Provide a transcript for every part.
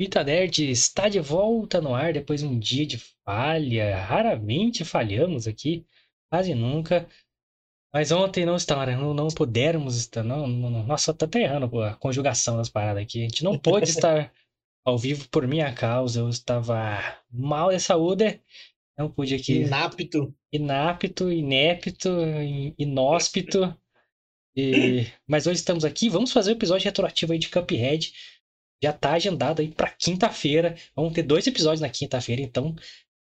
Vita Nerd está de volta no ar depois de um dia de falha. Raramente falhamos aqui, quase nunca. Mas ontem não estava, não, não pudermos estar. Não, não, nossa, tá até errando a conjugação das paradas aqui. A gente não pôde estar ao vivo por minha causa. Eu estava mal de saúde. Não pude aqui. Inapto. Inapto, inepto, inóspito. E... Mas hoje estamos aqui. Vamos fazer o um episódio retroativo aí de Cuphead já tá agendado aí para quinta-feira. Vamos ter dois episódios na quinta-feira, então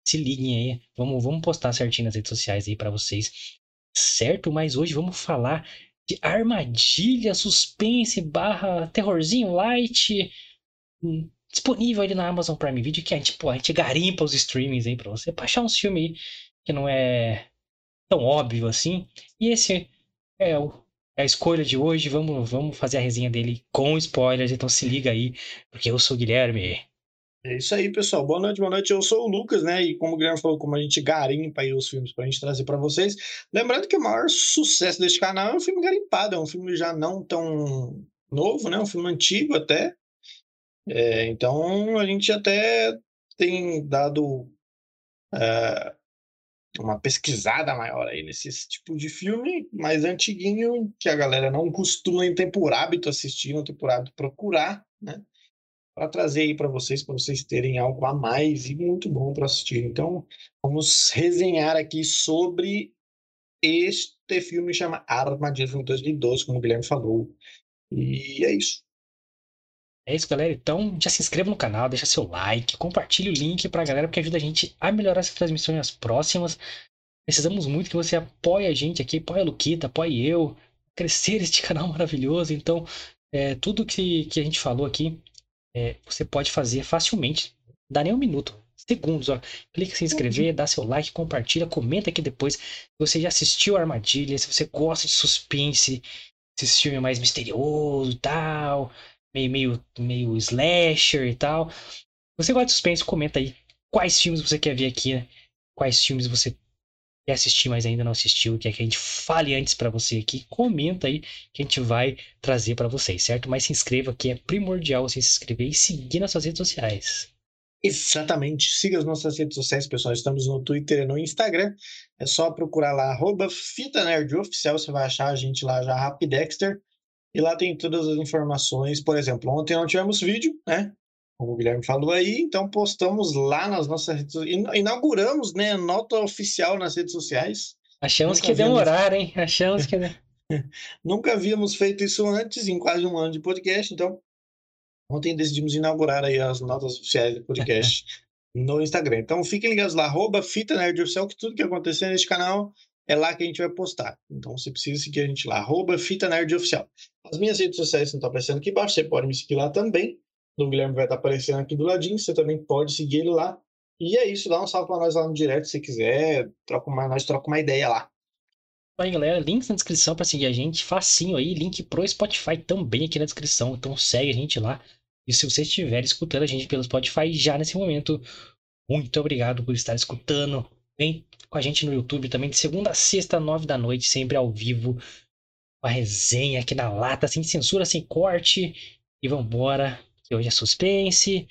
se liguem aí. Vamos, vamos postar certinho nas redes sociais aí para vocês. Certo? Mas hoje vamos falar de armadilha, suspense, barra terrorzinho light. Hum, disponível ali na Amazon Prime Video, que a gente, pô, a gente garimpa os streamings aí pra você, pra achar um filme aí que não é tão óbvio assim. E esse é o é a escolha de hoje. Vamos, vamos fazer a resenha dele com spoilers, então se liga aí, porque eu sou o Guilherme. É isso aí, pessoal. Boa noite, boa noite. Eu sou o Lucas, né? E como o Guilherme falou, como a gente garimpa aí os filmes pra gente trazer para vocês. Lembrando que o maior sucesso deste canal é um filme garimpado, é um filme já não tão novo, né? Um filme antigo até. É, então a gente até tem dado uh, uma pesquisada maior aí nesse tipo de filme mais antiguinho, que a galera não costuma, não tem por hábito assistir, não tem por hábito procurar, né? Para trazer aí para vocês, para vocês terem algo a mais e muito bom para assistir. Então, vamos resenhar aqui sobre este filme chama Armadilha, filme 2012, como o Guilherme falou. E é isso. É isso, galera. Então, já se inscreva no canal, deixa seu like, compartilhe o link pra galera, porque ajuda a gente a melhorar essas transmissões nas próximas. Precisamos muito que você apoie a gente aqui, apoie a Luquita, apoie eu, crescer este canal maravilhoso. Então, é, tudo que, que a gente falou aqui, é, você pode fazer facilmente. Dá nem um minuto, segundos, ó. Clica em se inscrever, dá seu like, compartilha, comenta aqui depois se você já assistiu Armadilha, se você gosta de suspense, se esse filme é mais misterioso e tal meio, meio, meio slasher e tal. Você gosta de suspense, comenta aí quais filmes você quer ver aqui, né? Quais filmes você quer assistir, mas ainda não assistiu, quer que a gente fale antes para você aqui. Comenta aí que a gente vai trazer para vocês, certo? Mas se inscreva que é primordial você se inscrever e seguir nas suas redes sociais. Exatamente. Siga as nossas redes sociais, pessoal. Estamos no Twitter e no Instagram. É só procurar lá, arroba Fita Nerd Oficial. Você vai achar a gente lá já, Rapidexter. E lá tem todas as informações. Por exemplo, ontem não tivemos vídeo, né? Como o Guilherme falou aí, então postamos lá nas nossas redes sociais. Inauguramos, né? Nota oficial nas redes sociais. Achamos Nunca que demorar, hein? Achamos que. Nunca havíamos feito isso antes, em quase um ano de podcast, então ontem decidimos inaugurar aí as notas oficiais do podcast no Instagram. Então fiquem ligados lá, arroba Fita Nerd Oficial, que tudo que acontecer neste canal é lá que a gente vai postar. Então você precisa seguir a gente lá, arroba Fita Nerd Oficial. As minhas redes sociais estão aparecendo aqui embaixo, você pode me seguir lá também. O Guilherme vai estar aparecendo aqui do ladinho, você também pode seguir ele lá. E é isso, dá um salve para nós lá no direct se quiser, troca uma, nós troca uma ideia lá. Aí galera, links na descrição para seguir a gente, facinho aí, link pro Spotify também aqui na descrição, então segue a gente lá. E se você estiver escutando a gente pelo Spotify já nesse momento, muito obrigado por estar escutando. Vem com a gente no YouTube também, de segunda a sexta, nove da noite, sempre ao vivo. Uma resenha aqui na lata, sem censura, sem corte. E vambora, que hoje é suspense.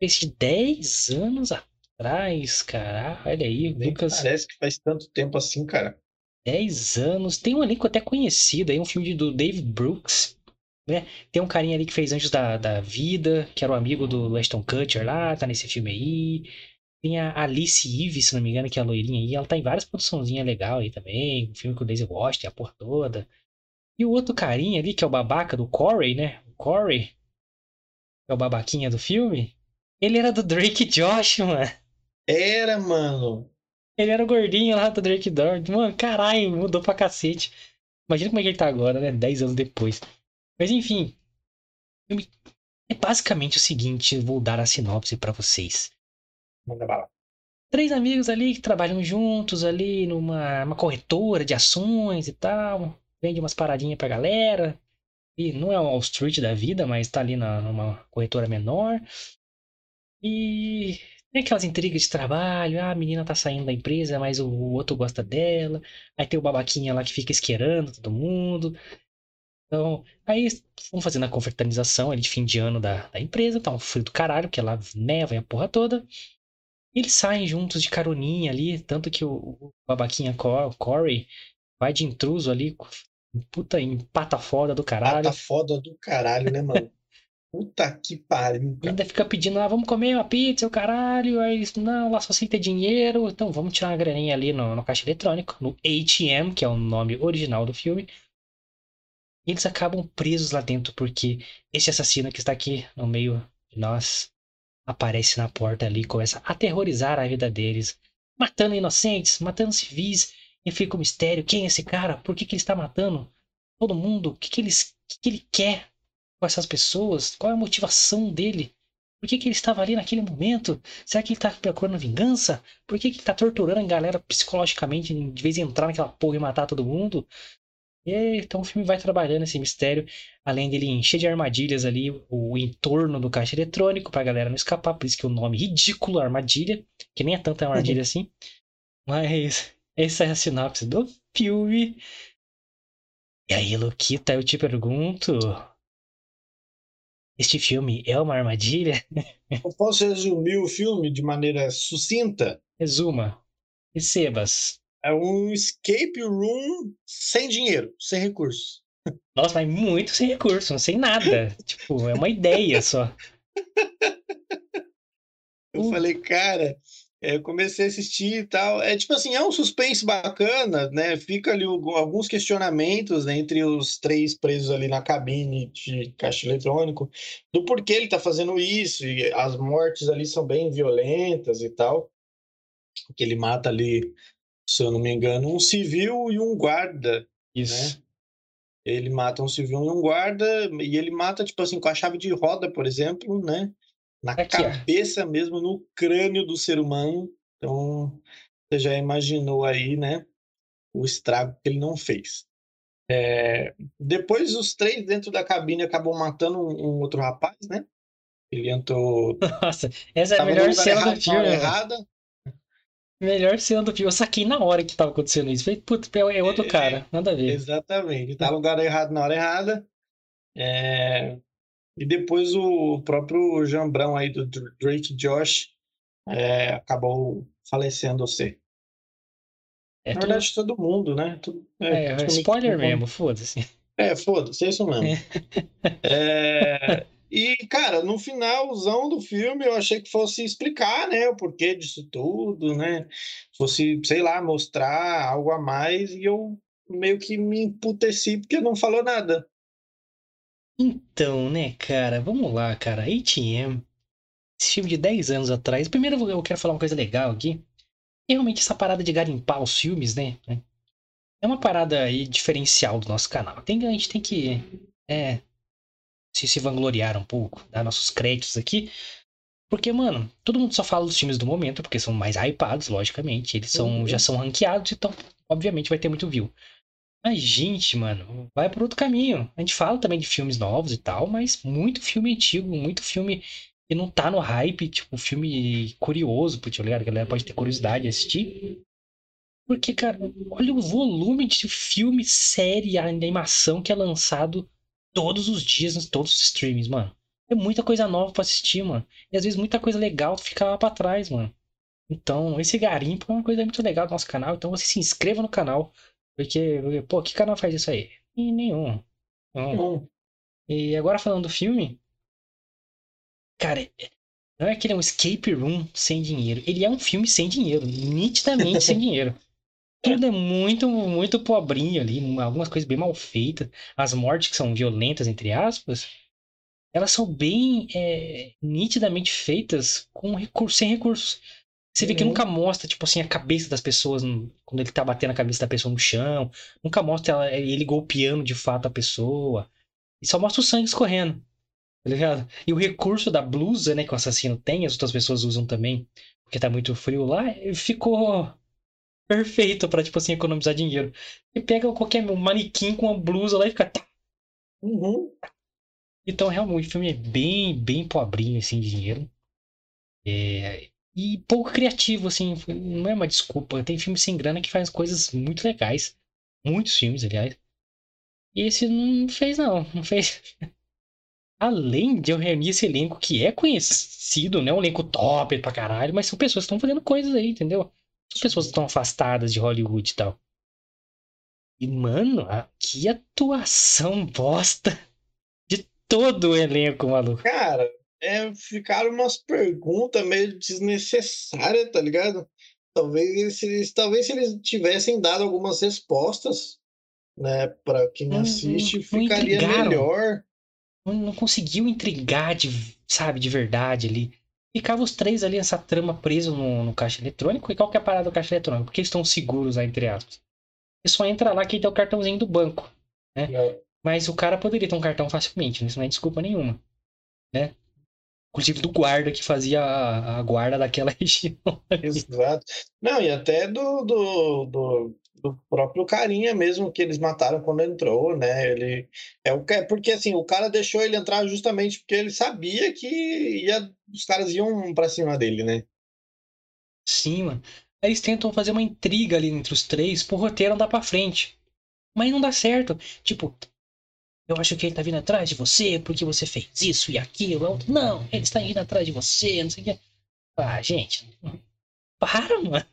Esse de 10 anos atrás, cara. Olha aí, Nem Lucas. Parece que faz tanto tempo assim, cara. 10 anos. Tem um elenco até conhecido aí, um filme do Dave Brooks. Né? Tem um carinha ali que fez Anjos da, da Vida, que era o amigo do Ashton Kutcher lá, tá nesse filme aí. Tem a Alice Eve, se não me engano, que é a loirinha aí. Ela tá em várias produçãozinhas legais aí também. Um filme que o Daisy gosta, a porra toda. E o outro carinha ali, que é o babaca do Corey, né? O Corey, que é o babaquinha do filme. Ele era do Drake Josh, mano. Era, mano. Ele era o gordinho lá do Drake Josh. Mano, caralho, mudou pra cacete. Imagina como é que ele tá agora, né? Dez anos depois. Mas enfim. É basicamente o seguinte, vou dar a sinopse para vocês. Manda bala. Três amigos ali que trabalham juntos ali numa uma corretora de ações e tal. Vende umas paradinhas pra galera. E não é um Wall Street da vida, mas tá ali na, numa corretora menor. E tem aquelas intrigas de trabalho. Ah, a menina tá saindo da empresa, mas o, o outro gosta dela. Aí tem o babaquinha lá que fica esquerando todo mundo. Então, aí vamos fazendo a confraternização ali de fim de ano da, da empresa, tá um frio do caralho, porque lá neva e a porra toda. Eles saem juntos de caroninha ali, tanto que o, o babaquinha Corey vai de intruso ali, puta empata foda do caralho. Pata foda do caralho, né, mano? Puta que pariu. Cara. ainda fica pedindo, ah, vamos comer uma pizza, o caralho. Aí eles, não, lá só sem ter dinheiro. Então vamos tirar uma graninha ali no, no caixa eletrônico, no ATM, que é o nome original do filme. E eles acabam presos lá dentro, porque esse assassino que está aqui no meio de nós aparece na porta ali e começa a aterrorizar a vida deles. Matando inocentes, matando civis. E fica o mistério, quem é esse cara? Por que, que ele está matando todo mundo? O que, que, eles, que, que ele quer? com essas pessoas? Qual é a motivação dele? Por que, que ele estava ali naquele momento? Será que ele está procurando vingança? Por que, que ele está torturando a galera psicologicamente de vez em entrar naquela porra e matar todo mundo? E aí, então o filme vai trabalhando esse mistério, além dele encher de armadilhas ali o entorno do caixa eletrônico pra galera não escapar, por isso que o nome ridículo armadilha, que nem é tanta armadilha assim. Mas essa é a sinopse do filme. E aí, Luquita, eu te pergunto, este filme é uma armadilha? Eu posso resumir o filme de maneira sucinta? Resuma. Recebas. É um escape room sem dinheiro, sem recursos. Nossa, mas muito sem recurso, sem nada. tipo, é uma ideia só. Eu Uh. falei, cara, é, eu comecei a assistir e tal. É tipo assim, é um suspense bacana, né? Fica ali alguns questionamentos né, entre os três presos ali na cabine de caixa eletrônico, do porquê ele tá fazendo isso, e as mortes ali são bem violentas e tal. Que ele mata ali, se eu não me engano, um civil e um guarda, Isso. né? Ele mata um civil e um guarda, e ele mata, tipo assim, com a chave de roda, por exemplo, né? Na Aqui, ó. cabeça mesmo, no crânio do ser humano. Então, você já imaginou aí, né? O estrago que ele não fez. É, Depois, os três dentro da cabine acabam matando um, um outro rapaz, né? Ele entrou. Nossa, essa é a melhor cena do filme. mano. errada. Melhor cena do filme. Eu saquei na hora que tava acontecendo isso. Falei, puta, é outro É, cara. Nada a ver. Exatamente. Tá no lugar errado na hora errada. É, E depois o próprio Jambrão aí do Dr- Drake Josh é, acabou falecendo você. É Na tudo. verdade, todo mundo, né? Tudo- É, praticamente spoiler mesmo, foda-se. É, foda-se, é isso mesmo. É, E, cara, no finalzão do filme eu achei que fosse explicar, né, o porquê disso tudo, né? Fosse, sei lá, mostrar algo a mais e eu meio que me emputeci porque não falou nada. Então, né, cara, vamos lá, cara. ATM. Esse filme de 10 anos atrás. Primeiro eu quero falar uma coisa legal aqui. Realmente essa parada de garimpar os filmes, né? É uma parada aí diferencial do nosso canal. Tem, a gente tem que é, se, se vangloriar um pouco, dar nossos créditos aqui. Porque, mano, todo mundo só fala dos filmes do momento, porque são mais hypados, logicamente. Eles são, Uhum. já são ranqueados, então, obviamente, vai ter muito view. Mas, gente, mano, vai por outro caminho. A gente fala também de filmes novos e tal, mas muito filme antigo, muito filme que não tá no hype, tipo, filme curioso, tá ligado? Que a galera pode ter curiosidade de assistir. Porque, cara, olha o volume de filme, série, animação que é lançado todos os dias em todos os streams, mano. É muita coisa nova pra assistir, mano. E às vezes muita coisa legal fica lá pra trás, mano. Então, esse garimpo é uma coisa muito legal do nosso canal. Então, você se inscreva no canal. Porque, pô, que canal faz isso aí? E nenhum. Não. Bom, E agora falando do filme. Cara, não é que ele é um escape room sem dinheiro. Ele é um filme sem dinheiro. Nitidamente sem dinheiro. Tudo é muito, muito pobrinho ali. Algumas coisas bem mal feitas. As mortes que são violentas, entre aspas. Elas são bem é, nitidamente feitas com recurso, sem recursos. Você vê que Uhum. nunca mostra, tipo assim, a cabeça das pessoas quando ele tá batendo a cabeça da pessoa no chão. Nunca mostra ela- ele golpeando de fato a pessoa. E só mostra o sangue escorrendo. Tá ligado? E o recurso da blusa, né, que o assassino tem, as outras pessoas usam também, porque tá muito frio lá, ficou perfeito pra, tipo assim, economizar dinheiro. E pega qualquer manequim com uma blusa lá e fica. tá. uhum. Então, realmente, o filme é bem, bem pobrinho, assim, de dinheiro. É, E pouco criativo, assim, não é uma desculpa. Tem filme sem grana que faz coisas muito legais. Muitos filmes, aliás. E esse não fez, não. Não fez. Além de eu reunir esse elenco que é conhecido, né? Um elenco top pra caralho, mas são pessoas que estão fazendo coisas aí, entendeu? São pessoas estão afastadas de Hollywood e tal. E, mano, que atuação bosta de todo o elenco, maluco. Cara, é, ficaram umas perguntas meio desnecessárias, tá ligado? Talvez eles, talvez se eles tivessem dado algumas respostas, né, para quem Não- assiste, não ficaria intrigaram. melhor. Não, não conseguiu intrigar, de, sabe, de verdade ali. Ficava os três ali, essa trama preso no, no caixa eletrônico. E qual que é a parada do caixa eletrônico? Porque estão seguros lá, entre aspas. E só entra lá quem tem o cartãozinho do banco. né? Mas o cara poderia ter um cartão facilmente, isso não é desculpa nenhuma. Né? Inclusive do guarda que fazia a, a guarda daquela região. Exato. Não, e até do, do, do, do próprio carinha mesmo que eles mataram quando entrou, né? Ele é o que é porque assim, o cara deixou ele entrar justamente porque ele sabia que ia, os caras iam pra cima dele, né? Sim, mano. Aí eles tentam fazer uma intriga ali entre os três pro roteiro andar pra frente. Mas não dá certo. Tipo, eu acho que ele tá vindo atrás de você porque você fez isso e aquilo. Eu, Não, ele está indo atrás de você, não sei o que. Ah, gente. Para, mano.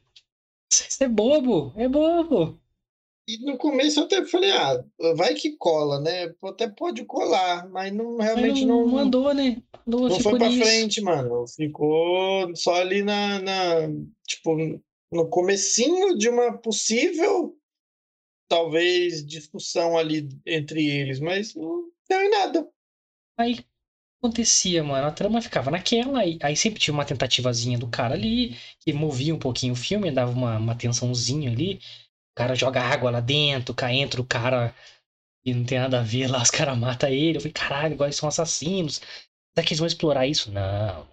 Isso é bobo. É bobo. E no começo eu até falei, ah, vai que cola, né? Até pode colar, mas não realmente não, não, não andou, né? Andou, não foi pra nisso. frente, mano. Ficou só ali na, na tipo, no comecinho de uma possível, talvez, discussão ali entre eles, mas não deu em nada. Aí acontecia, mano. A trama ficava naquela, aí, aí sempre tinha uma tentativazinha do cara ali, que movia um pouquinho o filme, dava uma, uma tensãozinha ali. O cara joga água lá dentro, cá entra o cara e não tem nada a ver lá, os caras matam ele. Eu falei, caralho, agora eles são assassinos. Será que eles vão explorar isso? Não.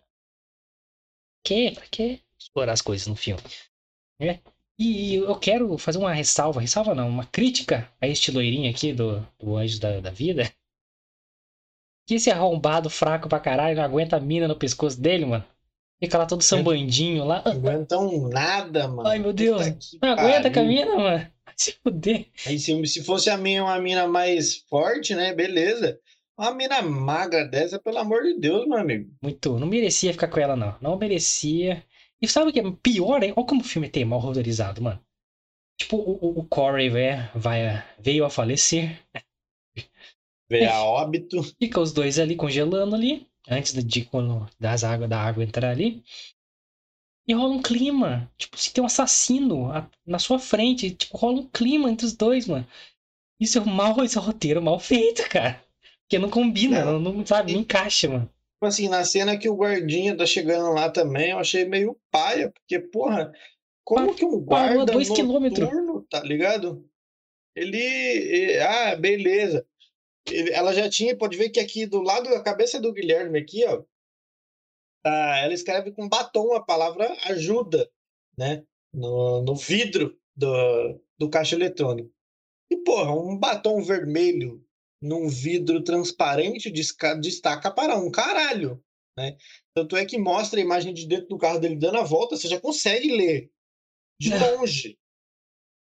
Quê? Pra quê? Explorar as coisas no filme. É. E eu quero fazer uma ressalva, ressalva não, uma crítica a este loirinho aqui do, do Anjos da, da Vida. Que esse arrombado fraco pra caralho não aguenta a mina no pescoço dele, mano. Fica lá todo sambandinho lá. Não aguentam nada, mano. Ai, meu Deus. Não aguenta com a mina, mano. Se fuder. Aí se, se fosse a minha uma mina mais forte, né? Beleza. Uma mina magra dessa, pelo amor de Deus, meu amigo. Muito. Não merecia ficar com ela, não. Não merecia. E sabe o que é pior, hein? Olha como o filme tem mal roteirizado, mano. Tipo, o, o, Corey vai, vai, veio a falecer. Ver a óbito. Fica os dois ali congelando ali. Antes de, quando das água, da água entrar ali. E rola um clima. Tipo, se tem um assassino na sua frente. Tipo, rola um clima entre os dois, mano. Isso é mal, isso é roteiro mal feito, cara. Porque não combina, não, Não. não sabe, não encaixa, mano. Tipo assim, na cena que o guardinha tá chegando lá também, eu achei meio paia, porque, porra, como que um guarda dois quilômetros. noturno, tá ligado? Ele, eh, ah, beleza. Ele- ela já tinha, pode ver que aqui do lado da cabeça do Guilherme aqui, ó, tá, ela escreve com batom a palavra ajuda, né? No, no vidro do, do caixa eletrônico. E, porra, um batom vermelho num vidro transparente destaca para um caralho, né? Tanto é que mostra a imagem de dentro do carro dele dando a volta, você já consegue ler de longe.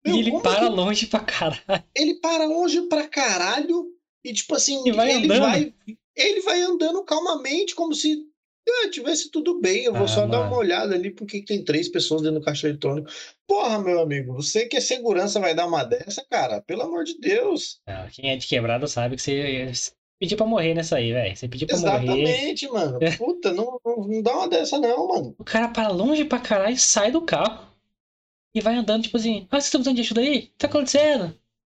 E Meu, ele como para longe pra caralho. ele para longe pra caralho e tipo assim, E vai ele andando. vai ele vai andando calmamente como se ah, tivesse tudo bem, eu vou Ah, só dar mano. uma olhada ali porque tem três pessoas dentro do caixa eletrônico. Porra, meu amigo, você que é segurança vai dar uma dessa, cara? Pelo amor de Deus. Não, quem é de quebrada sabe que você pediu pra morrer nessa aí, velho. Você pediu pra morrer. Exatamente, mano. Puta, não, não, não dá uma dessa não, mano. O cara para longe pra caralho, sai do carro e vai andando, tipo assim, ah, vocês estão precisando de ajuda aí? O que tá acontecendo?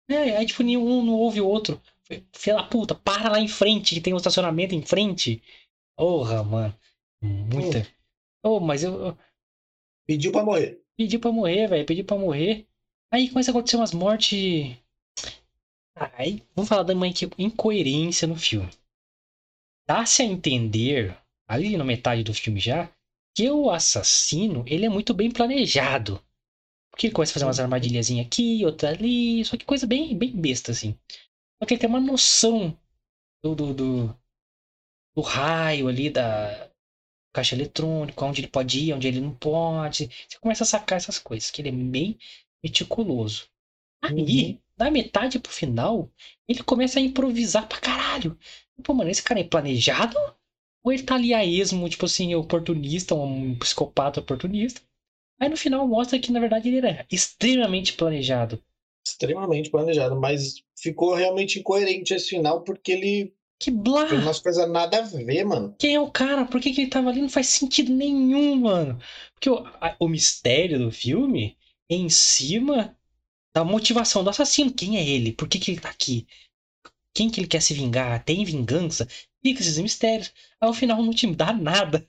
É, aí, tipo, nenhum não ouve o outro. Filha da puta, para lá em frente, que tem um estacionamento em frente. Porra, mano. Muita. Oh, mas eu, eu Pediu pra morrer. pedi pra morrer, velho. Pedi pra morrer. Aí começa a acontecer umas mortes. Aí, vamos falar da mãe que incoerência no filme. Dá-se a entender, ali na metade do filme já, que o assassino, ele é muito bem planejado. Porque ele começa a fazer umas armadilhazinhas aqui, outra ali, só que coisa bem, bem besta, assim. Só que ele tem uma noção do, do, do, do raio ali, da caixa eletrônica, onde ele pode ir, onde ele não pode. Você começa a sacar essas coisas, que ele é bem meticuloso. Aí, Uhum. da metade pro final, ele começa a improvisar pra caralho. Pô, mano, esse cara é planejado? Ou ele tá ali a esmo, tipo assim, oportunista, um psicopata oportunista? Aí no final mostra que, na verdade, ele era extremamente planejado. Extremamente planejado, mas ficou realmente incoerente esse final porque ele. Que blá! Fez umas coisas nada a ver, mano. Quem é o cara? Por que, que ele tava ali? Não faz sentido nenhum, mano. Porque o, a, o mistério do filme é em cima da motivação do assassino. Quem é ele? Por que, que ele tá aqui? Quem que ele quer se vingar? Tem vingança? Fica esses mistérios. Ao final não te dá nada.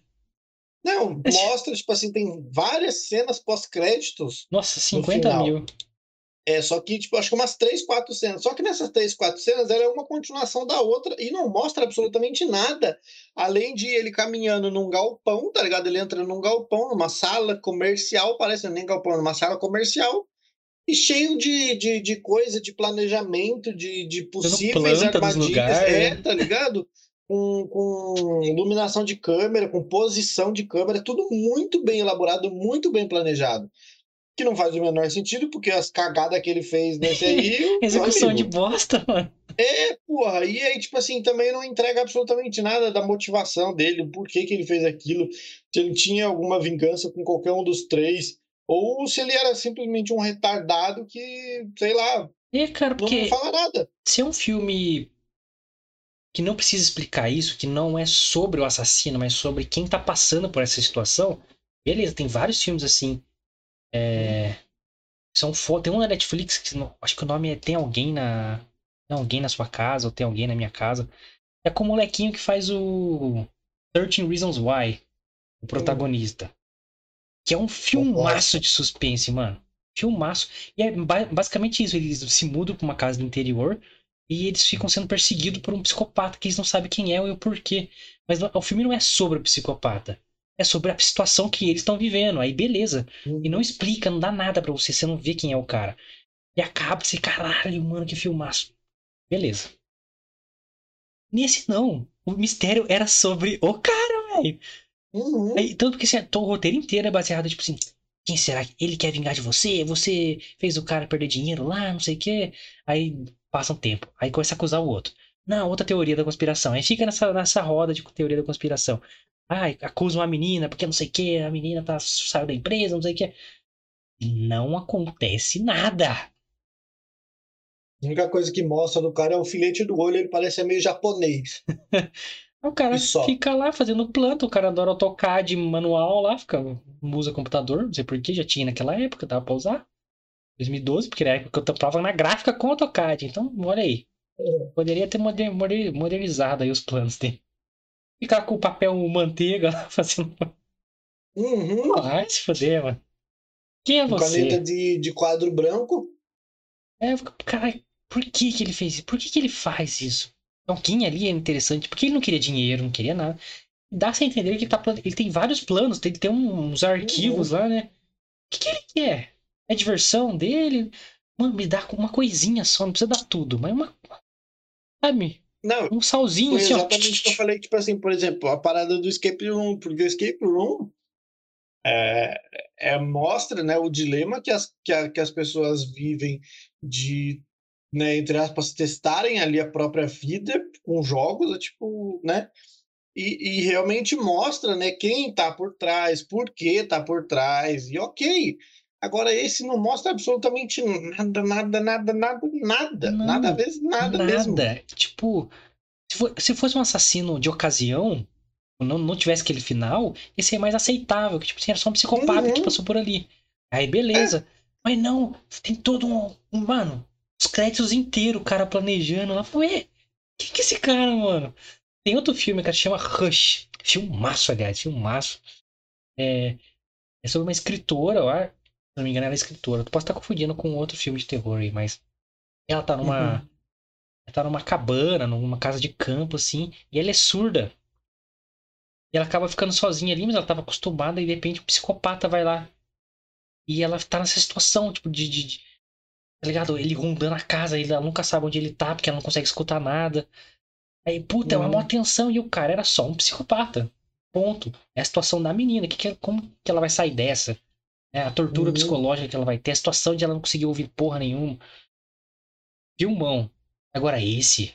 Não, mostra, tipo assim, tem várias cenas pós-créditos. Nossa, 50 mil. É, só que, tipo, acho que umas 3, 4 cenas. Só que nessas 3, 4 cenas, ela é uma continuação da outra e não mostra absolutamente nada. Além de ele caminhando num galpão, tá ligado? Ele entra num galpão, numa sala comercial, parece nem galpão, numa sala comercial, e cheio de, de, de coisa, de planejamento, de, de possíveis armadilhas. É, tá ligado? Com, com iluminação de câmera, com posição de câmera, tudo muito bem elaborado, muito bem planejado que não faz o menor sentido, porque as cagadas que ele fez nesse aí. Execução de bosta, mano. É, porra. E aí, tipo assim, também não entrega absolutamente nada da motivação dele, por que, que ele fez aquilo, se ele tinha alguma vingança com qualquer um dos três, ou se ele era simplesmente um retardado que, sei lá. É, cara, porque. Não fala nada. Se é um filme que não precisa explicar isso, que não é sobre o assassino, mas sobre quem tá passando por essa situação, beleza, tem vários filmes assim é, são Tem um na Netflix que acho que o nome é Tem Alguém na. Tem alguém na sua casa, ou tem alguém na minha casa. É com o molequinho que faz o 13 Reasons Why, o protagonista. Que é um filmaço de suspense, mano. Filmaço. E é basicamente isso. Eles se mudam pra uma casa do interior e eles ficam sendo perseguidos por um psicopata que eles não sabem quem é ou o porquê. Mas o filme não é sobre o psicopata é sobre a situação que eles estão vivendo. Aí beleza. E não explica, não dá nada para você, você não vê quem é o cara. E acaba você, caralho, mano, que filmaço. Beleza. Nesse não. O mistério era sobre o cara, velho. Uhum. Tanto que assim, o roteiro inteiro é baseado, tipo assim, quem será que ele quer vingar de você? Você fez o cara perder dinheiro lá, não sei o quê. Aí passa um tempo. Aí começa a acusar o outro. Não, outra teoria da conspiração. Aí fica nessa, nessa roda de teoria da conspiração. Ai, acusam a menina porque não sei o que, a menina tá, saiu da empresa, não sei o que. Não acontece nada. A única coisa que mostra do cara é o filete do olho, ele parece meio japonês. o cara fica lá fazendo planta, o cara adora AutoCAD manual lá, fica, usa computador, não sei porquê, já tinha naquela época, dava pra usar. 2012, porque era a época que eu tava na gráfica com AutoCAD, então olha aí. É. Poderia ter modernizado aí os planos dele ficar com o papel manteiga lá fazendo. Uhum. Ai, se foder, mano. Quem é você? Caneta de, de quadro branco. É, eu fico, caralho, por que que ele fez isso? Por que que ele faz isso? Então, quem ali é interessante, porque ele não queria dinheiro, não queria nada. Dá-se a entender que ele, tá, ele tem vários planos, tem, tem uns arquivos uhum. lá, né? O que, que ele quer? É diversão dele? Mano, me dá uma coisinha só, não precisa dar tudo, mas uma. Sabe? Não, um salzinho assim, exatamente o que eu falei, tipo assim, por exemplo, a parada do escape room, porque o escape room é, é mostra né, o dilema que as, que, a, que as pessoas vivem de, né, entre aspas, testarem ali a própria vida com jogos, tipo, né? E, e realmente mostra, né, quem tá por trás, por que tá por trás, e ok. Agora, esse não mostra absolutamente nada, nada, nada, nada, nada. Não, nada ver, nada, nada mesmo. Tipo, se, fosse um assassino de ocasião, não, não tivesse aquele final, esse é mais aceitável. Que, tipo, assim, era só um psicopata uhum. que passou por ali. Aí, beleza. É. Mas não, tem todo um. Mano, os créditos inteiros, o cara planejando lá. Ué, que que é esse cara, mano? Tem outro filme que se chama Rush. Filmaço, aliás, filmaço. É, é sobre uma escritora, ó, se não me engano, ela é escritora. Tu pode estar confundindo com outro filme de terror aí, mas. Ela tá numa. Uhum. Ela tá numa cabana, numa casa de campo, assim, e ela é surda. E ela acaba ficando sozinha ali, mas ela tava acostumada, e de repente o psicopata vai lá. E ela tá nessa situação, tipo, de. de, de tá ligado? Ele rondando a casa, ela nunca sabe onde ele tá, porque ela não consegue escutar nada. Aí, puta, uhum. é uma maior tensão, e o cara era só um psicopata. Ponto. É a situação da menina. Que que, como que ela vai sair dessa? É, a tortura uhum. psicológica que ela vai ter, a situação de ela não conseguir ouvir porra nenhuma. Filmão. Agora esse.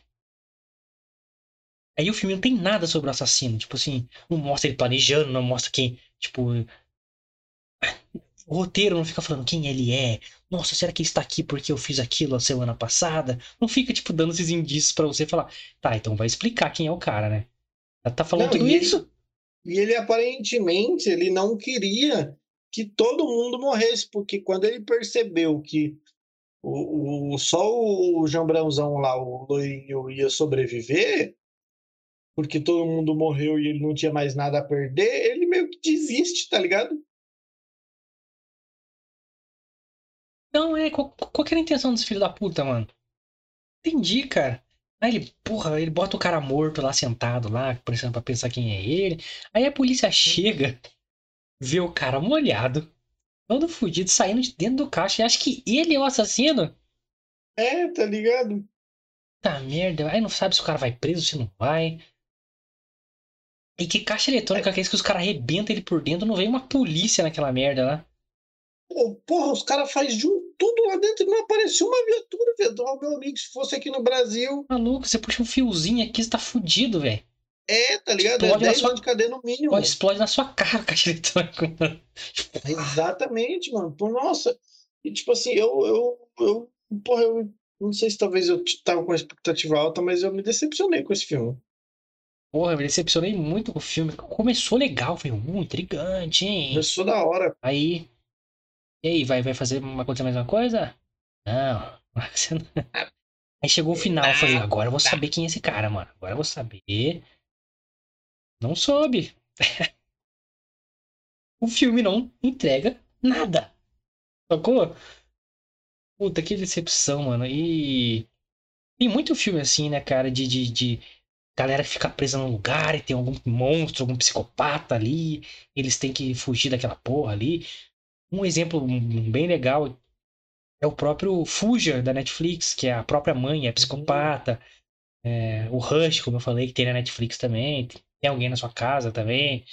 Aí o filme não tem nada sobre o assassino. Tipo assim, não mostra ele planejando, não mostra quem. Tipo. O roteiro não fica falando quem ele é. Nossa, será que ele está aqui porque eu fiz aquilo a semana passada? Não fica, tipo, dando esses indícios para você falar. Tá, então vai explicar quem é o cara, né? Ela tá falando não, tudo e isso. Ele, e ele aparentemente ele não queria que todo mundo morresse, porque quando ele percebeu que o, o, só o Jambrãozão lá, o loirinho, ia sobreviver, porque todo mundo morreu e ele não tinha mais nada a perder, ele meio que desiste, tá ligado? Não, é, qual, qual que era a intenção desse filho da puta, mano? Entendi, cara. Aí ele, porra, ele bota o cara morto lá sentado lá, precisando pra pensar quem é ele. Aí a polícia chega, vê o cara molhado, todo fudido, saindo de dentro do caixa e acha que ele é o assassino. É, tá ligado? Tá merda. Aí não sabe se o cara vai preso, se não vai. E que caixa eletrônica é. que é isso que os caras arrebentam ele por dentro? Não vem uma polícia naquela merda lá. Pô, porra, os caras fazem de um tudo lá dentro e não apareceu uma viatura, velho. meu amigo, se fosse aqui no Brasil. Maluco, você puxa um fiozinho aqui, você tá fudido, velho. É, tá ligado? Explode é 10 sua... de cadeia no mínimo. Explode na sua cara, caixa eletrônica, mano. Exatamente, mano. Nossa. E tipo assim, eu, eu, eu, porra, eu não sei se talvez eu tava com expectativa alta, mas eu me decepcionei com esse filme. Porra, eu me decepcionei muito com o filme. Começou legal, foi muito intrigante, hein? Começou da hora. Aí. E aí, vai, vai fazer uma coisa mais uma coisa? Não. Aí chegou o final, eu falei, agora eu vou saber quem é esse cara, mano. Agora eu vou saber. Não soube. o filme não entrega nada. Sacou? Puta, que decepção, mano. E. Tem muito filme assim, né, cara, de, de, de galera que fica presa num lugar e tem algum monstro, algum psicopata ali, eles têm que fugir daquela porra ali. Um exemplo bem legal é o próprio Fuja da Netflix, que é a própria mãe é psicopata. É, o Rush, como eu falei, que tem na Netflix também. Tem alguém na sua casa também.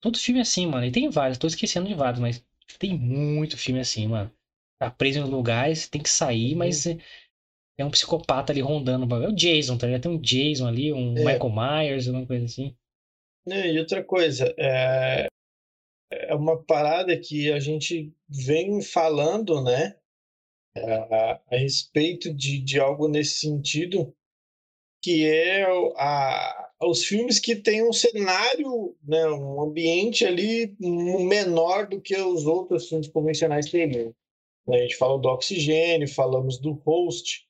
Todo filme é assim, mano. E tem vários, tô esquecendo de vários, mas tem muito filme assim, mano. Tá preso em lugares, tem que sair, mas é um psicopata ali rondando. É o Jason, tá ligado? Tem um Jason ali, um é. Michael Myers, alguma coisa assim. E outra coisa, é... é uma parada que a gente vem falando, né? A, a respeito de, de algo nesse sentido, que é a, os filmes que têm um cenário, né, um ambiente ali menor do que os outros filmes convencionais teriam. A gente falou do Oxigênio, falamos do Host,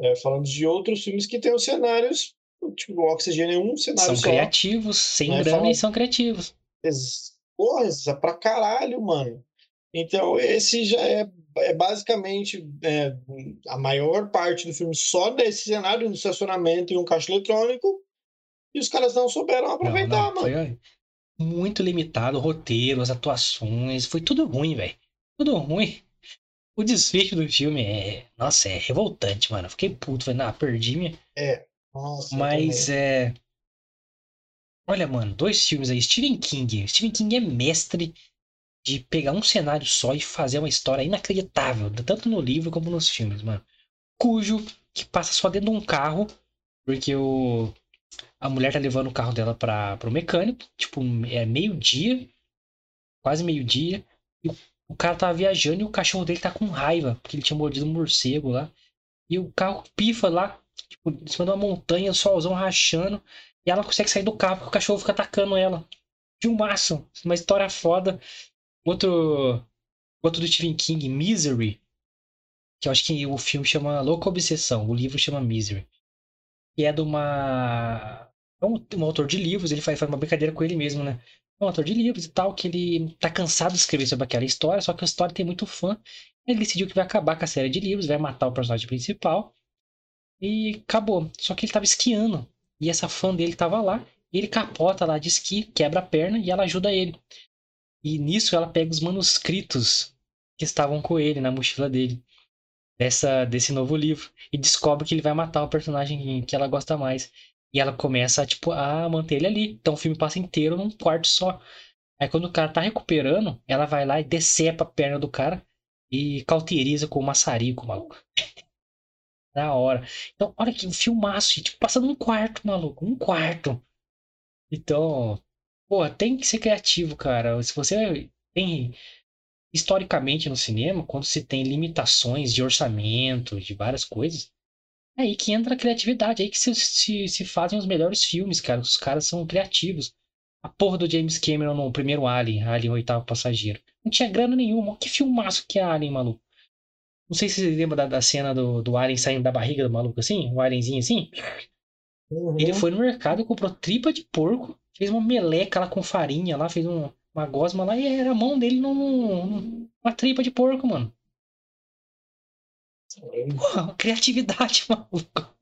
é, falamos de outros filmes que têm os cenários, tipo, o Oxigênio é um cenário são só. criativos, sem né? grana Fala... e são criativos. Porra, isso é pra caralho, mano. Então, esse já é, é basicamente é, a maior parte do filme só nesse cenário, no estacionamento e um caixa eletrônico, e os caras não souberam aproveitar, não, não. mano. Foi muito limitado o roteiro, as atuações, foi tudo ruim, velho. Tudo ruim. O desfecho do filme é. Nossa, é revoltante, mano. fiquei puto. Falei, não, perdi minha. É. Nossa, Mas é. Olha, mano, dois filmes aí. Stephen King. Stephen King é mestre de pegar um cenário só e fazer uma história inacreditável, tanto no livro como nos filmes, mano. Cujo que passa só dentro de um carro, porque o a mulher tá levando o carro dela para pro mecânico, tipo, é meio-dia, quase meio-dia, e o cara tava viajando e o cachorro dele tá com raiva, porque ele tinha mordido um morcego lá. E o carro pifa lá, tipo, em cima de uma montanha, solzão rachando. E ela consegue sair do carro porque o cachorro fica atacando ela. Filmaço, uma história foda. Outro, outro do Stephen King, Misery. Que eu acho que o filme chama Louca Obsessão, o livro chama Misery. E é de uma. É um, um autor de livros, ele faz, faz uma brincadeira com ele mesmo, né? um autor de livros e tal, que ele tá cansado de escrever sobre aquela história, só que a história tem muito fã. Ele decidiu que vai acabar com a série de livros, vai matar o personagem principal. E acabou. Só que ele tava esquiando. E essa fã dele tava lá. ele capota lá de esqui, quebra a perna e ela ajuda ele. E nisso ela pega os manuscritos que estavam com ele na mochila dele. Dessa, desse novo livro. E descobre que ele vai matar o personagem que ela gosta mais. E ela começa, tipo, a manter ele ali. Então o filme passa inteiro num quarto só. Aí quando o cara tá recuperando, ela vai lá e decepa a perna do cara e cauteriza com o maçarico, maluco. Da hora. Então, olha que um filmaço, tipo, passando um quarto, maluco. Um quarto. Então, pô, tem que ser criativo, cara. Se você tem. Historicamente no cinema, quando se tem limitações de orçamento, de várias coisas, é aí que entra a criatividade, é aí que se, se, se fazem os melhores filmes, cara. Os caras são criativos. A porra do James Cameron no primeiro Alien, Alien Oitavo Passageiro. Não tinha grana nenhuma. Que filmaço que é Alien, maluco. Não sei se você lembra da, da cena do, do Alien saindo da barriga do maluco assim, o Alienzinho assim. Uhum. Ele foi no mercado, comprou tripa de porco, fez uma meleca lá com farinha lá, fez um, uma gosma lá e era a mão dele num, numa tripa de porco, mano. Porra, criatividade, maluco.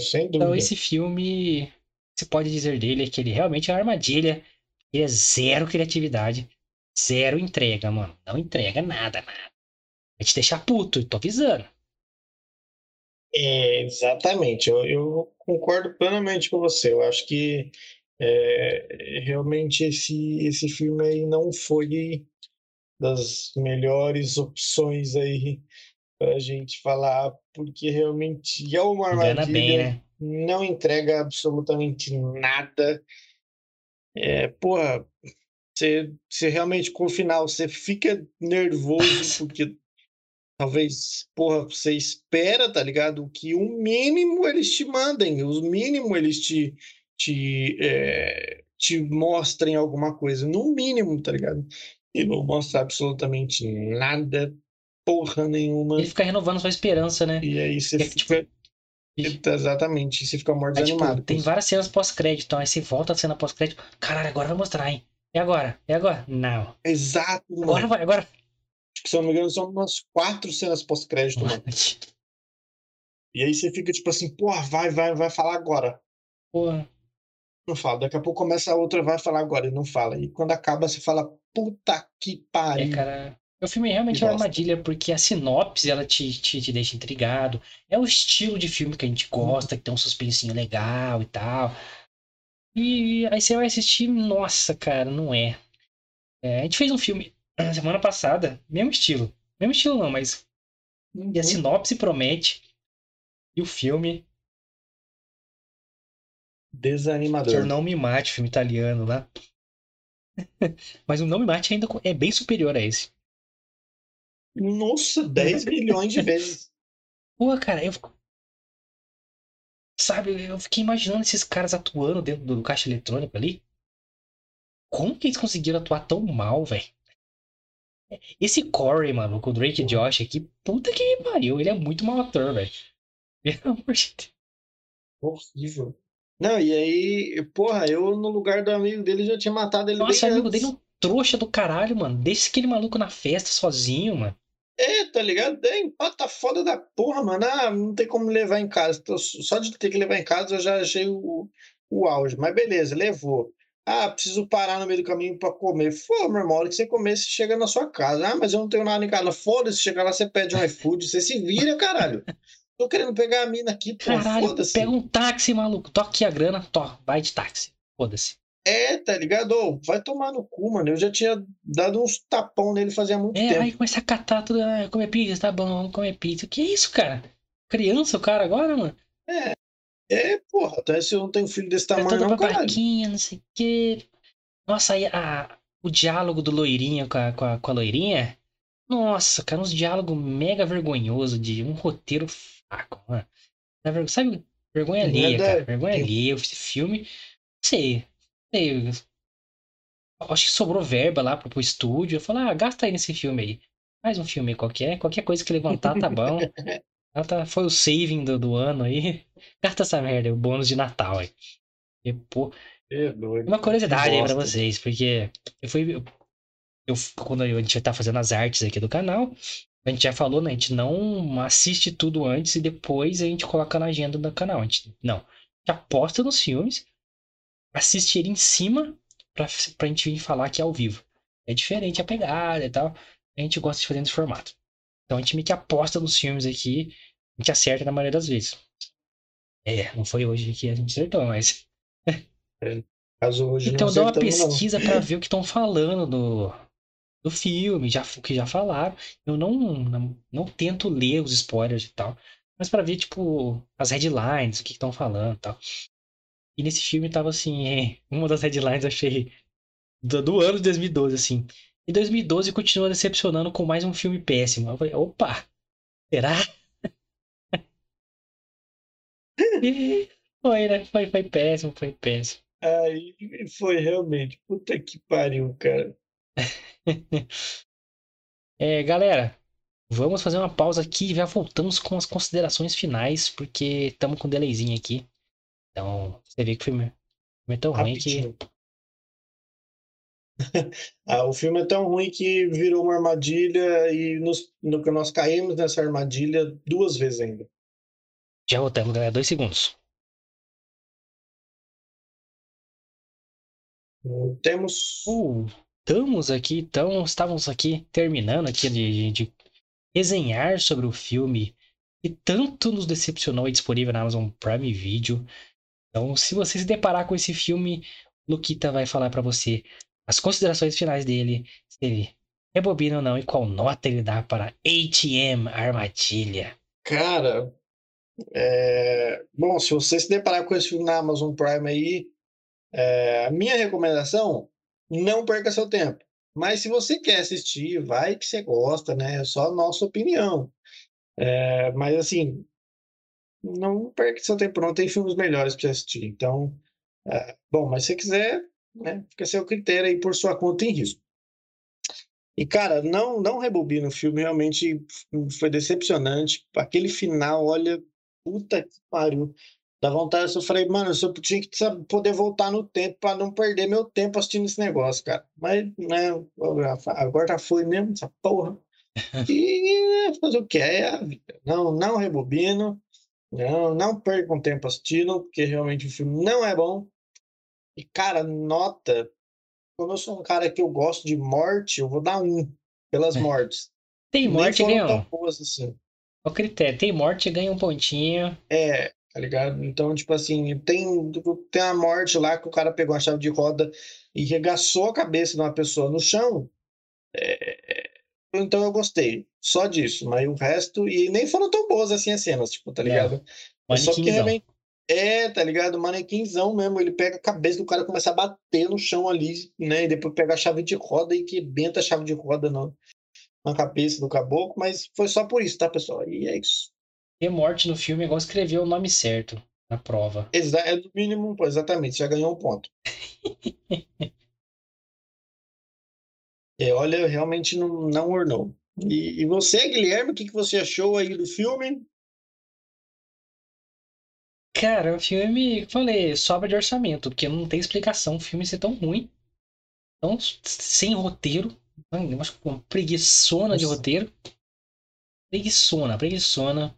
Sem dúvida. Então esse filme, se pode dizer dele é que ele realmente é uma armadilha. Ele é zero criatividade, zero entrega, mano. Não entrega nada, nada. Vai te deixar puto, tô avisando. É, exatamente, eu, eu concordo plenamente com você. Eu acho que é, realmente esse, esse filme aí não foi das melhores opções aí pra gente falar, porque realmente é uma Engana bem, armadilha, né? não entrega absolutamente nada. É, porra, você, você realmente com o final você fica nervoso porque talvez, porra, você espera, tá ligado? Que o mínimo eles te mandem, o mínimo eles te, te, é, te mostrem alguma coisa, no mínimo, tá ligado? E não mostra absolutamente nada, porra nenhuma. Ele fica renovando sua esperança, né? E aí você É que, fica. Exatamente, você fica morto Aí, tipo, desanimado. tem várias cenas pós-crédito, então aí você volta a cena pós-crédito. Caralho, agora vai mostrar, hein? E agora? E agora? Não. Exato, mano. Agora vai, agora. Se eu não me engano, são umas quatro cenas pós-crédito, mano. E aí você fica tipo assim, porra, vai, vai, vai falar agora. Porra. Não fala. Daqui a pouco começa a outra, vai falar agora e não fala. E quando acaba, você fala, puta que É, pariu. cara. O filme realmente é uma armadilha, porque a sinopse ela te, te, te deixa intrigado. É o estilo de filme que a gente gosta, que tem um suspensinho legal e tal. E aí você vai assistir, nossa, cara, não é. É, a gente fez um filme semana passada, mesmo estilo. Mesmo estilo não, mas e a Uhum. sinopse promete. E o filme, é Desanimador. Não Me Mate, filme italiano lá. Mas o Não Me Mate ainda é bem superior a esse. Nossa, 10 milhões de vezes. Pô, cara, eu. Sabe, eu fiquei imaginando esses caras atuando dentro do caixa eletrônico ali. Como que eles conseguiram atuar tão mal, velho? Esse Corey, mano, com o Drake e Josh aqui, puta que pariu, ele é muito mau ator, velho. Pelo amor de Deus. Horrível. Não, e aí, porra, eu no lugar do amigo dele já tinha matado ele Nossa, amigo antes. dele é um trouxa do caralho, mano. Deixa aquele maluco na festa sozinho, mano. É, tá ligado? É empata foda da porra, mano. Ah, não tem como levar em casa. Só de ter que levar em casa eu já achei o, o auge. Mas beleza, levou. Ah, preciso parar no meio do caminho pra comer. Pô, meu irmão, hora que você comer, você chega na sua casa. Ah, mas eu não tenho nada em casa. Foda-se, chega lá, você pede um iFood, você se vira, caralho. Tô querendo pegar a mina aqui, pô, Caralho, pega um táxi, maluco. Toca aqui a grana, to, vai de táxi. Foda-se. É, tá ligado? Vai tomar no cu, mano. Eu já tinha dado uns tapão nele fazia muito É, tempo. aí começa a catar tudo. Ah, comer pizza, tá bom, vamos comer pizza. Que isso, cara? Criança o cara agora, mano? É, porra, até se eu não tenho filho desse Tá tamanho, não, caralho. não sei o quê. Nossa, aí a, o diálogo do loirinho com a, com, a, com a loirinha. Nossa, cara, uns diálogos mega vergonhoso de um roteiro fraco, mano. Sabe, vergonha alheia, cara. Vergonha alheia. Esse filme, não sei. não sei. Acho que sobrou verba lá pro, pro estúdio. Eu falei, ah, gasta aí nesse filme aí. Faz um filme qualquer. Qualquer coisa que levantar tá bom. Tá, foi o saving do, do ano aí. Gasta essa merda, o bônus de Natal aí. E, pô, É doido. uma curiosidade aí pra vocês, porque eu fui. Eu, quando a gente tá fazendo as artes aqui do canal, a gente já falou, né? A gente não assiste tudo antes e depois a gente coloca na agenda do canal. A gente, não. A gente aposta nos filmes, assiste ele em cima pra, pra gente vir falar aqui ao vivo. É diferente a pegada e tal. A gente gosta de fazer nesse formato. Então a gente meio que aposta nos filmes aqui, a gente acerta na maioria das vezes. É, não foi hoje que a gente acertou, mas. Caso hoje Então dá uma pesquisa pra ver o que estão falando do, do filme, já, que já falaram. Eu não, não, não tento ler os spoilers e tal, mas para ver, tipo, as headlines, o que estão falando e tal. E nesse filme tava assim, uma das headlines achei do, do ano de 2012, assim. E 2012 continua decepcionando com mais um filme péssimo. Eu falei, opa, será? foi, né? Foi, foi péssimo, foi péssimo. Aí foi realmente. Puta que pariu, cara. é, galera, vamos fazer uma pausa aqui e já voltamos com as considerações finais, porque estamos com um delayzinho aqui. Então, você vê que o filme, é tão Rapidinho. ruim que. ah, o filme é tão ruim que virou uma armadilha e nos, no que nós caímos nessa armadilha duas vezes ainda. Já voltamos, galera. Dois segundos. Temos. Uh, estamos aqui, então, estávamos aqui terminando aqui de, de sobre o filme que tanto nos decepcionou e disponível na Amazon Prime Video. Então, se você se deparar com esse filme, Luquita vai falar para você as considerações finais dele, se ele rebobina ou não e qual nota ele dá para ATM Armadilha. Cara, é... bom, se você se deparar com esse filme na Amazon Prime aí, é, a minha recomendação, não perca seu tempo. Mas se você quer assistir, vai que você gosta, né? É só nossa opinião. É, mas assim, não perca seu tempo, não tem filmes melhores para assistir. Então, é, bom, mas se você quiser, né, fica seu critério aí por sua conta em risco. E, cara, não, não rebobina o filme, realmente foi decepcionante. Aquele final, olha, puta que pariu. Dá vontade, eu falei, mano, eu tinha que poder voltar no tempo para não perder meu tempo assistindo esse negócio, cara. Mas, né, agora já foi mesmo, essa porra. E fazer o que? É a vida. Não, não rebobino, não, não percam tempo assistindo, porque realmente o filme não é bom. E, cara, nota. Como eu sou um cara que eu gosto de morte, eu vou dar um pelas é. mortes. Tem morte, ganha um. Assim. O critério, tem morte, ganha um pontinho. É, tá ligado? Então, tipo assim, tem, tem a morte lá que o cara pegou a chave de roda e regaçou a cabeça de uma pessoa no chão. É, então eu gostei. Só disso. Mas o resto. E nem foram tão boas assim as cenas, tipo, tá ligado? É. Só que realmente. É, tá ligado? Manequinzão mesmo. Ele pega a cabeça do cara começa a bater no chão ali, né? E depois pega a chave de roda e quebenta a chave de roda na cabeça do caboclo. Mas foi só por isso, tá, pessoal? E é isso ter morte no filme é igual escrever o nome certo na prova. Exa é do mínimo, pô, exatamente, já ganhou um ponto. é, olha, realmente não, não ornou. E, e você, Guilherme, o que, que você achou aí do filme? Cara, o filme, falei, sobra de orçamento, porque não tem explicação o filme ser tão ruim. Tão sem roteiro. Uma preguiçona Nossa. de roteiro. Preguiçona, preguiçona.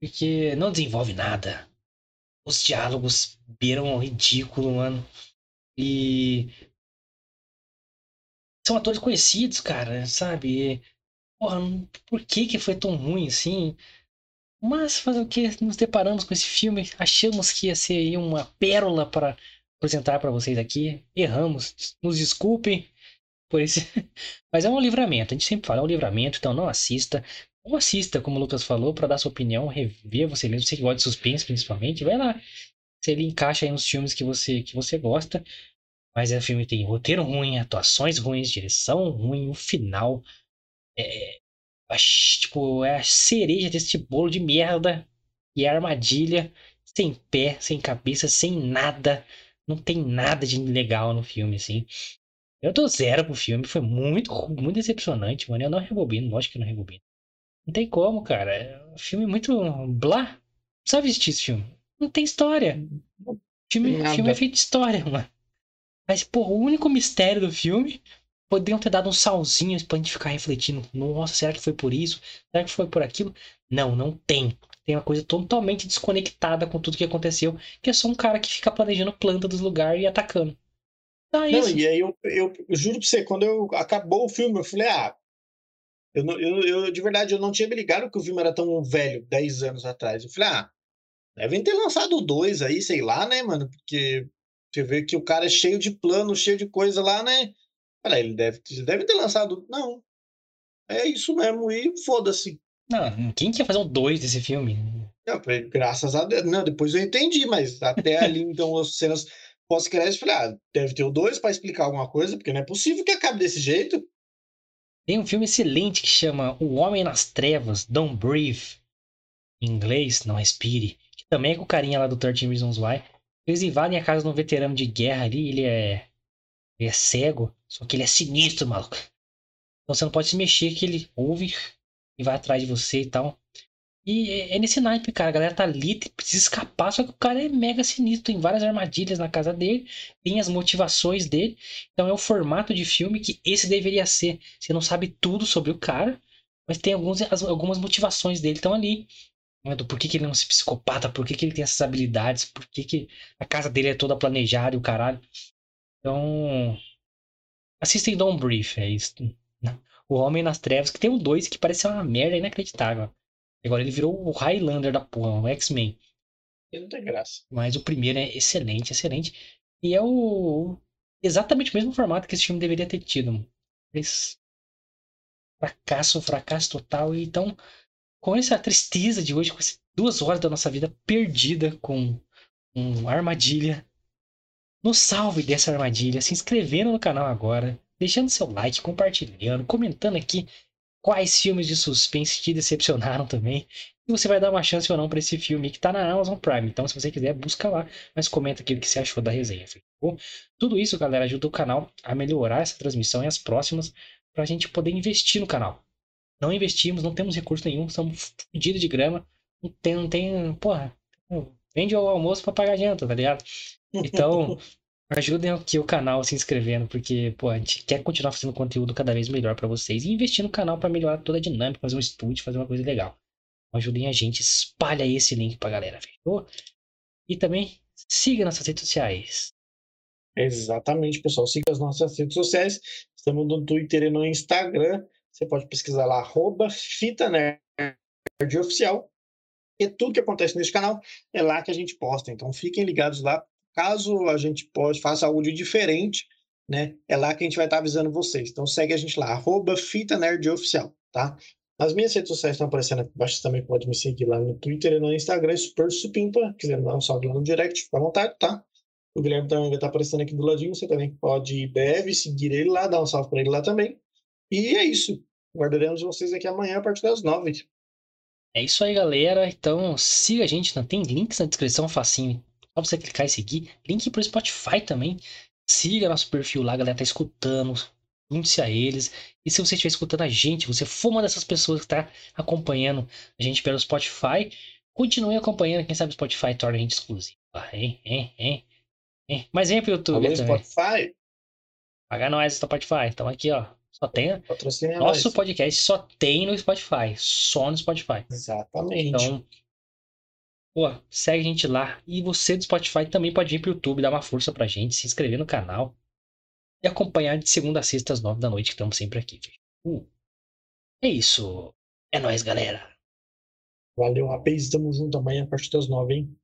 Porque não desenvolve nada. Os diálogos beiram ridículo, mano. E. São atores conhecidos, cara, sabe? Porra, por que que foi tão ruim assim? Mas fazer o que? Nos deparamos com esse filme, achamos que ia ser uma pérola para apresentar para vocês aqui. Erramos, nos desculpem por esse. Mas é um livramento, a gente sempre fala, é um livramento, então não assista. Ou assista, como o Lucas falou, para dar sua opinião, rever você mesmo. Você que gosta de suspense, principalmente, vai lá. Se ele encaixa aí nos filmes que você, que você gosta. Mas é filme tem roteiro ruim, atuações ruins, direção ruim, o final. É, tipo, é a cereja desse bolo de merda. E a armadilha, sem pé, sem cabeça, sem nada. Não tem nada de legal no filme, assim. Eu dou zero pro filme, foi muito, muito decepcionante, mano. Eu não rebobino, lógico que eu não rebobino. Não tem como, cara. É um filme muito blá. Não sabe assistir esse filme. Não tem história. O filme, filme é feito de história, mano. Mas, pô, o único mistério do filme poderiam ter dado um salzinho pra gente ficar refletindo. Nossa, será que foi por isso? Será que foi por aquilo? Não, não tem. Tem uma coisa totalmente desconectada com tudo que aconteceu. Que é só um cara que fica planejando planta dos lugares e atacando. É não, isso. e aí eu, eu, eu, juro pra você, quando eu, acabou o filme, eu falei, ah, eu, eu, eu, de verdade, eu não tinha me ligado que o filme era tão velho, 10 anos atrás. Eu falei, ah, devem ter lançado dois aí, sei lá, né, mano? Porque você vê que o cara é cheio de plano, cheio de coisa lá, né? Olha, ele deve, deve ter lançado. Não. É isso mesmo, e foda-se. Não, quem quer fazer um 2 desse filme? Não, graças a Deus. Não, depois eu entendi, mas até ali, então, as cenas pós-crédito, falei, ah, deve ter o 2 para explicar alguma coisa, porque não é possível que acabe desse jeito. Tem um filme excelente que chama O Homem nas Trevas, Don't Breathe. Em inglês, não respire. Que também é com o carinha lá do 13 Reasons Why. Eles invadem a casa de um veterano de guerra ali, ele é. Ele é cego, só que ele é sinistro, maluco. Então você não pode se mexer, que ele ouve e vai atrás de você e tal. E é, é nesse naipe, cara. A galera tá ali, precisa escapar, só que o cara é mega sinistro. Tem várias armadilhas na casa dele, tem as motivações dele. Então é o formato de filme que esse deveria ser. Você não sabe tudo sobre o cara, mas tem alguns, as, algumas motivações dele estão ali. Né, do por que, ele é um psicopata, por que, que ele tem essas habilidades, por que, que a casa dele é toda planejada e o caralho. Então. Assistem Don't Brief, é isso. O Homem nas Trevas, que tem um 2 que parece uma merda inacreditável. Agora ele virou o Highlander da porra, o X-Men. Ele não tem graça. Mas o primeiro é excelente, excelente. E é o. Exatamente o mesmo formato que esse filme deveria ter tido. Esse fracasso, fracasso total. Então, com essa tristeza de hoje, com essas duas horas da nossa vida perdida com uma armadilha, nos salve dessa armadilha, se inscrevendo no canal agora, deixando seu like, compartilhando, comentando aqui quais filmes de suspense te decepcionaram também. E você vai dar uma chance ou não para esse filme que tá na Amazon Prime. Então, se você quiser, busca lá, mas comenta aqui o que você achou da resenha. Bom, tudo isso, galera, ajuda o canal a melhorar essa transmissão e as próximas para a gente poder investir no canal. Não investimos, não temos recurso nenhum, estamos fodidos de grama. Não tem, não tem, porra, vende o almoço para pagar a janta, tá ligado? Então, Ajudem aqui o canal se inscrevendo, porque pô, a gente quer continuar fazendo conteúdo cada vez melhor para vocês e investir no canal para melhorar toda a dinâmica, fazer um estúdio, fazer uma coisa legal. Então, ajudem a gente, espalha esse link pra galera, fechou? E também siga nossas redes sociais. Exatamente, pessoal. Siga as nossas redes sociais. Estamos no Twitter e no Instagram. Você pode pesquisar lá, arroba Fita Nerd Oficial. E tudo que acontece nesse canal é lá que a gente posta. Então fiquem ligados lá Caso a gente pode, faça algo de diferente, né? É lá que a gente vai estar avisando vocês. Então segue a gente lá, arroba Fita Nerd Oficial, tá? As minhas redes sociais estão aparecendo aqui embaixo, você também pode me seguir lá no Twitter e no Instagram, Super Supimpa. Quiser dar um salve lá no direct, fica à vontade, tá? O Guilherme também vai estar aparecendo aqui do ladinho, você também pode deve seguir ele lá, dar um salve para ele lá também. E é isso. Guardaremos vocês aqui amanhã a partir das nove. É isso aí, galera. Então siga a gente, tem links na descrição facinho só você clicar e seguir. Link pro Spotify também. Siga nosso perfil lá, a galera tá escutando. Junte-se a eles. E se você estiver escutando a gente, você for uma dessas pessoas que está acompanhando a gente pelo Spotify, continue acompanhando. Quem sabe o Spotify torna a gente exclusivo. Hein, hein, hein, hein. Mas vem pro YouTube Alô, também. Spotify? Paga nós, Spotify. Então aqui, ó. Só tem. Nosso podcast só tem no Spotify. Só no Spotify. Exatamente. Então, Pô, segue a gente lá. E você do Spotify também pode vir pro YouTube, dar uma força pra gente, se inscrever no canal e acompanhar de segunda a sexta às nove da noite, que estamos sempre aqui. Uh, é isso. É nóis, galera. Valeu, rapaz. Tamo junto amanhã a partir das nove, hein?